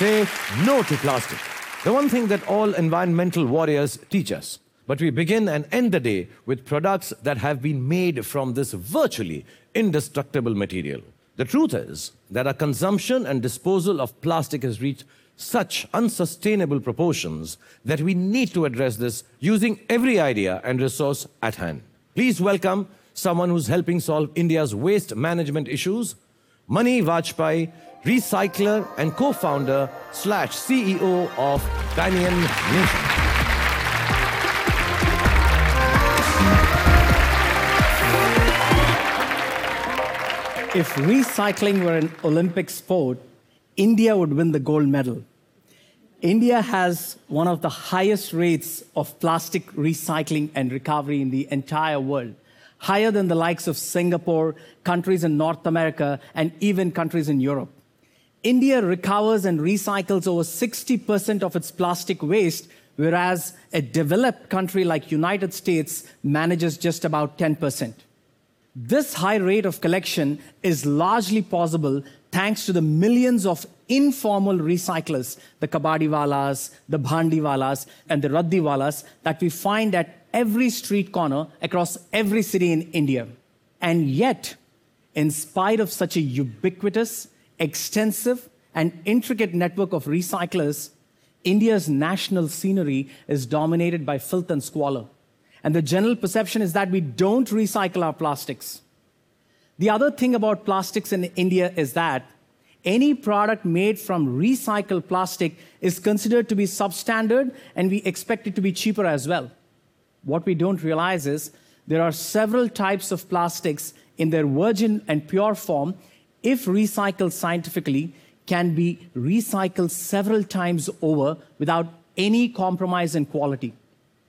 Say no to plastic. The one thing that all environmental warriors teach us. But we begin and end the day with products that have been made from this virtually indestructible material. The truth is that our consumption and disposal of plastic has reached such unsustainable proportions that we need to address this using every idea and resource at hand. Please welcome someone who's helping solve India's waste management issues, Mani Vajpayee, recycler and co-founder slash CEO of Banyan Nation. If recycling were an Olympic sport, India would win the gold medal. India has one of the highest rates of plastic recycling and recovery in the entire world, higher than the likes of Singapore, countries in North America, and even countries in Europe. India recovers and recycles over 60% of its plastic waste, whereas a developed country like United States manages just about 10%. This high rate of collection is largely possible thanks to the millions of informal recyclers, the kabadiwalas, the bhandiwalas, and the raddiwalas that we find at every street corner across every city in India. And yet, in spite of such a ubiquitous, extensive, and intricate network of recyclers, India's national scenery is dominated by filth and squalor. And the general perception is that we don't recycle our plastics. The other thing about plastics in India is that any product made from recycled plastic is considered to be substandard and we expect it to be cheaper as well. What we don't realize is there are several types of plastics in their virgin and pure form, if recycled scientifically, can be recycled several times over without any compromise in quality.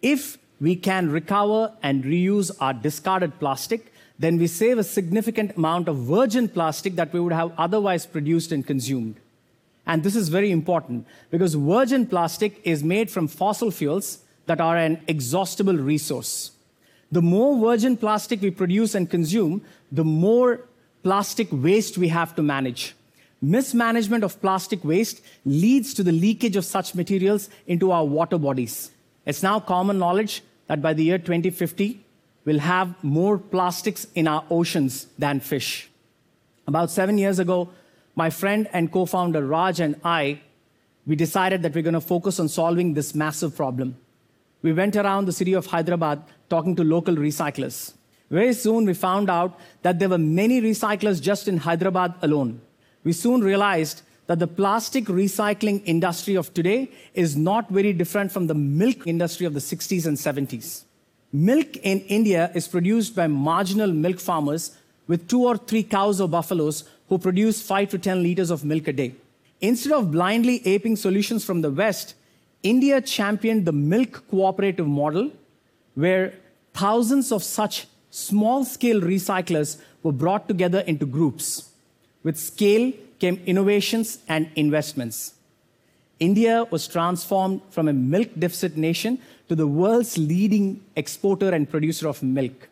If we can recover and reuse our discarded plastic, then we save a significant amount of virgin plastic that we would have otherwise produced and consumed. And this is very important because virgin plastic is made from fossil fuels that are an exhaustible resource. The more virgin plastic we produce and consume, the more plastic waste we have to manage. Mismanagement of plastic waste leads to the leakage of such materials into our water bodies. It's now common knowledge that by the year 2050, we'll have more plastics in our oceans than fish. About seven years ago, my friend and co founder Raj and I, we decided that we're going to focus on solving this massive problem. We went around the city of Hyderabad talking to local recyclers. Very soon, we found out that there were many recyclers just in Hyderabad alone. We soon realized that the plastic recycling industry of today is not very different from the milk industry of the 60s and 70s. Milk in India is produced by marginal milk farmers with two or three cows or buffaloes who produce 5 to 10 liters of milk a day. Instead of blindly aping solutions from the West, India championed the milk cooperative model, where thousands of such small scale recyclers were brought together into groups. With scale came innovations and investments. India was transformed from a milk deficit nation to the world's leading exporter and producer of milk.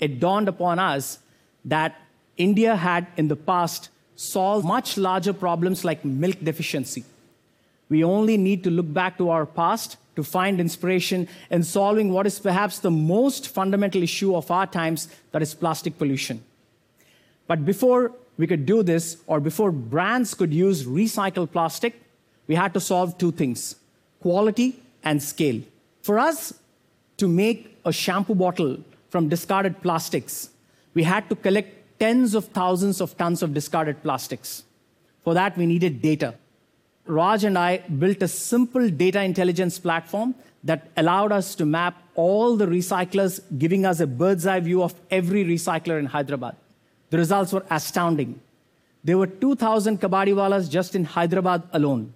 It dawned upon us that India had in the past solved much larger problems like milk deficiency. We only need to look back to our past to find inspiration in solving what is perhaps the most fundamental issue of our times that is plastic pollution. But before we could do this, or before brands could use recycled plastic, we had to solve two things quality and scale. For us to make a shampoo bottle from discarded plastics, we had to collect tens of thousands of tons of discarded plastics. For that, we needed data. Raj and I built a simple data intelligence platform that allowed us to map all the recyclers, giving us a bird's eye view of every recycler in Hyderabad. The results were astounding. There were 2,000 kabadiwalas just in Hyderabad alone.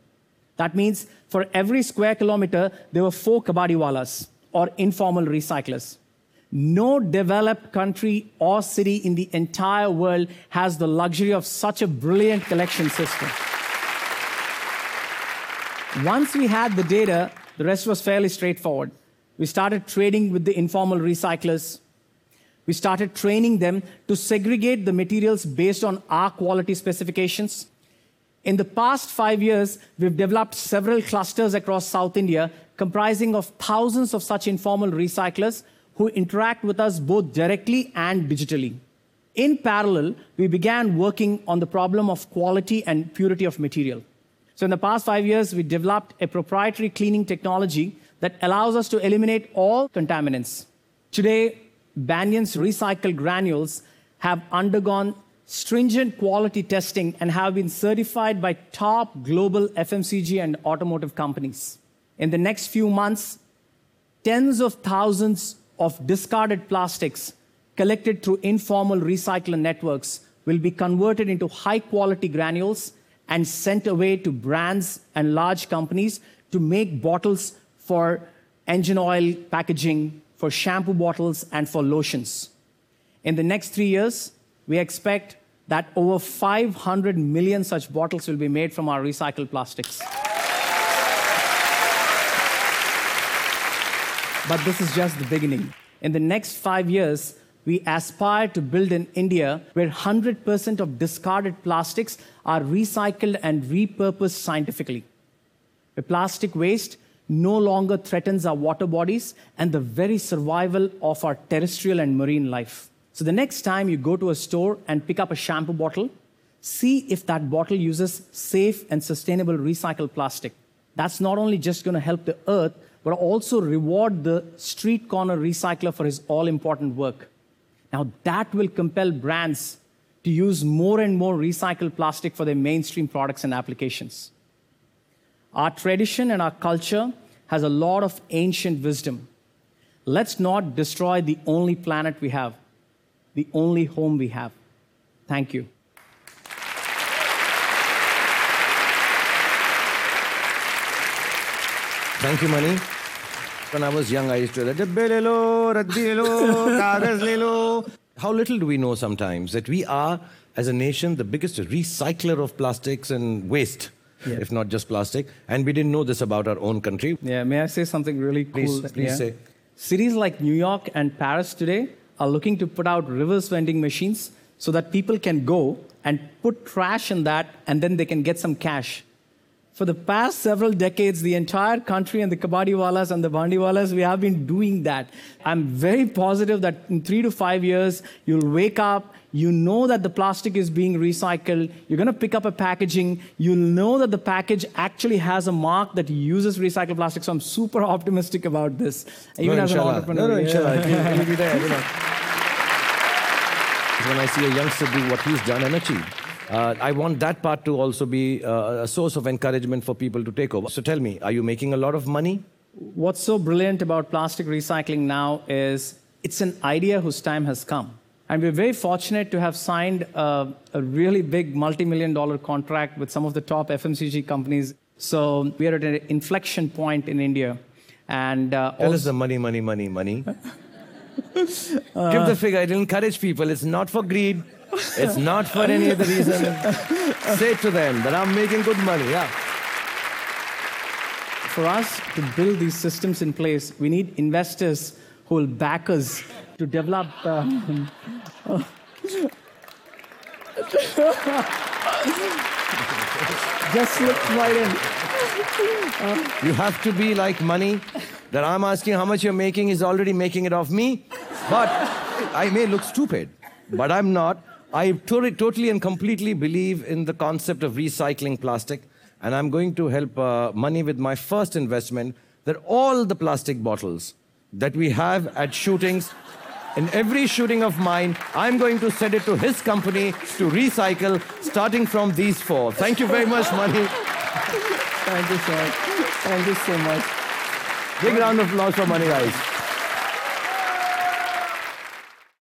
That means for every square kilometer, there were four kabadiwalas or informal recyclers. No developed country or city in the entire world has the luxury of such a brilliant collection system. Once we had the data, the rest was fairly straightforward. We started trading with the informal recyclers. We started training them to segregate the materials based on our quality specifications. In the past five years, we've developed several clusters across South India comprising of thousands of such informal recyclers who interact with us both directly and digitally. In parallel, we began working on the problem of quality and purity of material. So, in the past five years, we developed a proprietary cleaning technology that allows us to eliminate all contaminants. Today, Banyan's recycled granules have undergone stringent quality testing and have been certified by top global FMCG and automotive companies. In the next few months, tens of thousands of discarded plastics collected through informal recycler networks will be converted into high quality granules and sent away to brands and large companies to make bottles for engine oil packaging, for shampoo bottles, and for lotions. In the next three years, we expect that over 500 million such bottles will be made from our recycled plastics. But this is just the beginning. In the next five years, we aspire to build an India where 100% of discarded plastics are recycled and repurposed scientifically. The plastic waste no longer threatens our water bodies and the very survival of our terrestrial and marine life. So, the next time you go to a store and pick up a shampoo bottle, see if that bottle uses safe and sustainable recycled plastic. That's not only just going to help the earth, but also reward the street corner recycler for his all important work. Now, that will compel brands to use more and more recycled plastic for their mainstream products and applications. Our tradition and our culture has a lot of ancient wisdom. Let's not destroy the only planet we have, the only home we have. Thank you. Thank you, Mani. When I was young, I used to say, "Dabbe le lo, raddi le lo, kagaz le lo." How little do we know sometimes that we are, as a nation, the biggest recycler of plastics and waste, Yeah. if not just plastic. And we didn't know this about our own country. Yeah, may I say something really Please- cool? please Yeah. say. Cities like New York and Paris today are looking to put out reverse vending machines so that people can go and put trash in that and then they can get some cash. For the past several decades, the entire country and the kabadiwalas and the bandiwalas, we have been doing that. I'm very positive that in three to five years, you'll wake up, you know that the plastic is being recycled, you're going to pick up a packaging, you'll know that the package actually has a mark that uses recycled plastic. So I'm super optimistic about this. Even no, as an inshallah. entrepreneur. No, no, yeah. inshallah. It'll- it'll be there, you know. When I see a youngster do what he's done and achieved, uh, I want that part to also be uh, a source of encouragement for people to take over. So tell me, are you making a lot of money? What's so brilliant about plastic recycling now is it's an idea whose time has come. And we're very fortunate to have signed a, a really big multi million dollar contract with some of the top FMCG companies. So we are at an inflection point in India. And uh, Tell us the money, money, money, money. Give the figure. It'll encourage people. It's not for greed. It's not for any other reason. Say to them that I'm making good money. Yeah. for us to build these systems in place, we need investors who will back us to develop. Uh, just slipped right in. You have to be like money. That I'm asking how much you're making is already making it off me. But I may look stupid, but I'm not. I totally, totally and completely believe in the concept of recycling plastic, and I'm going to help uh, Mani with my first investment. That all the plastic bottles that we have at shootings, in every shooting of mine, I'm going to send it to his company to recycle, starting from these four. Thank you very much, Mani. Thank you, sir. Thank you so much. Big round of applause for Mani, guys.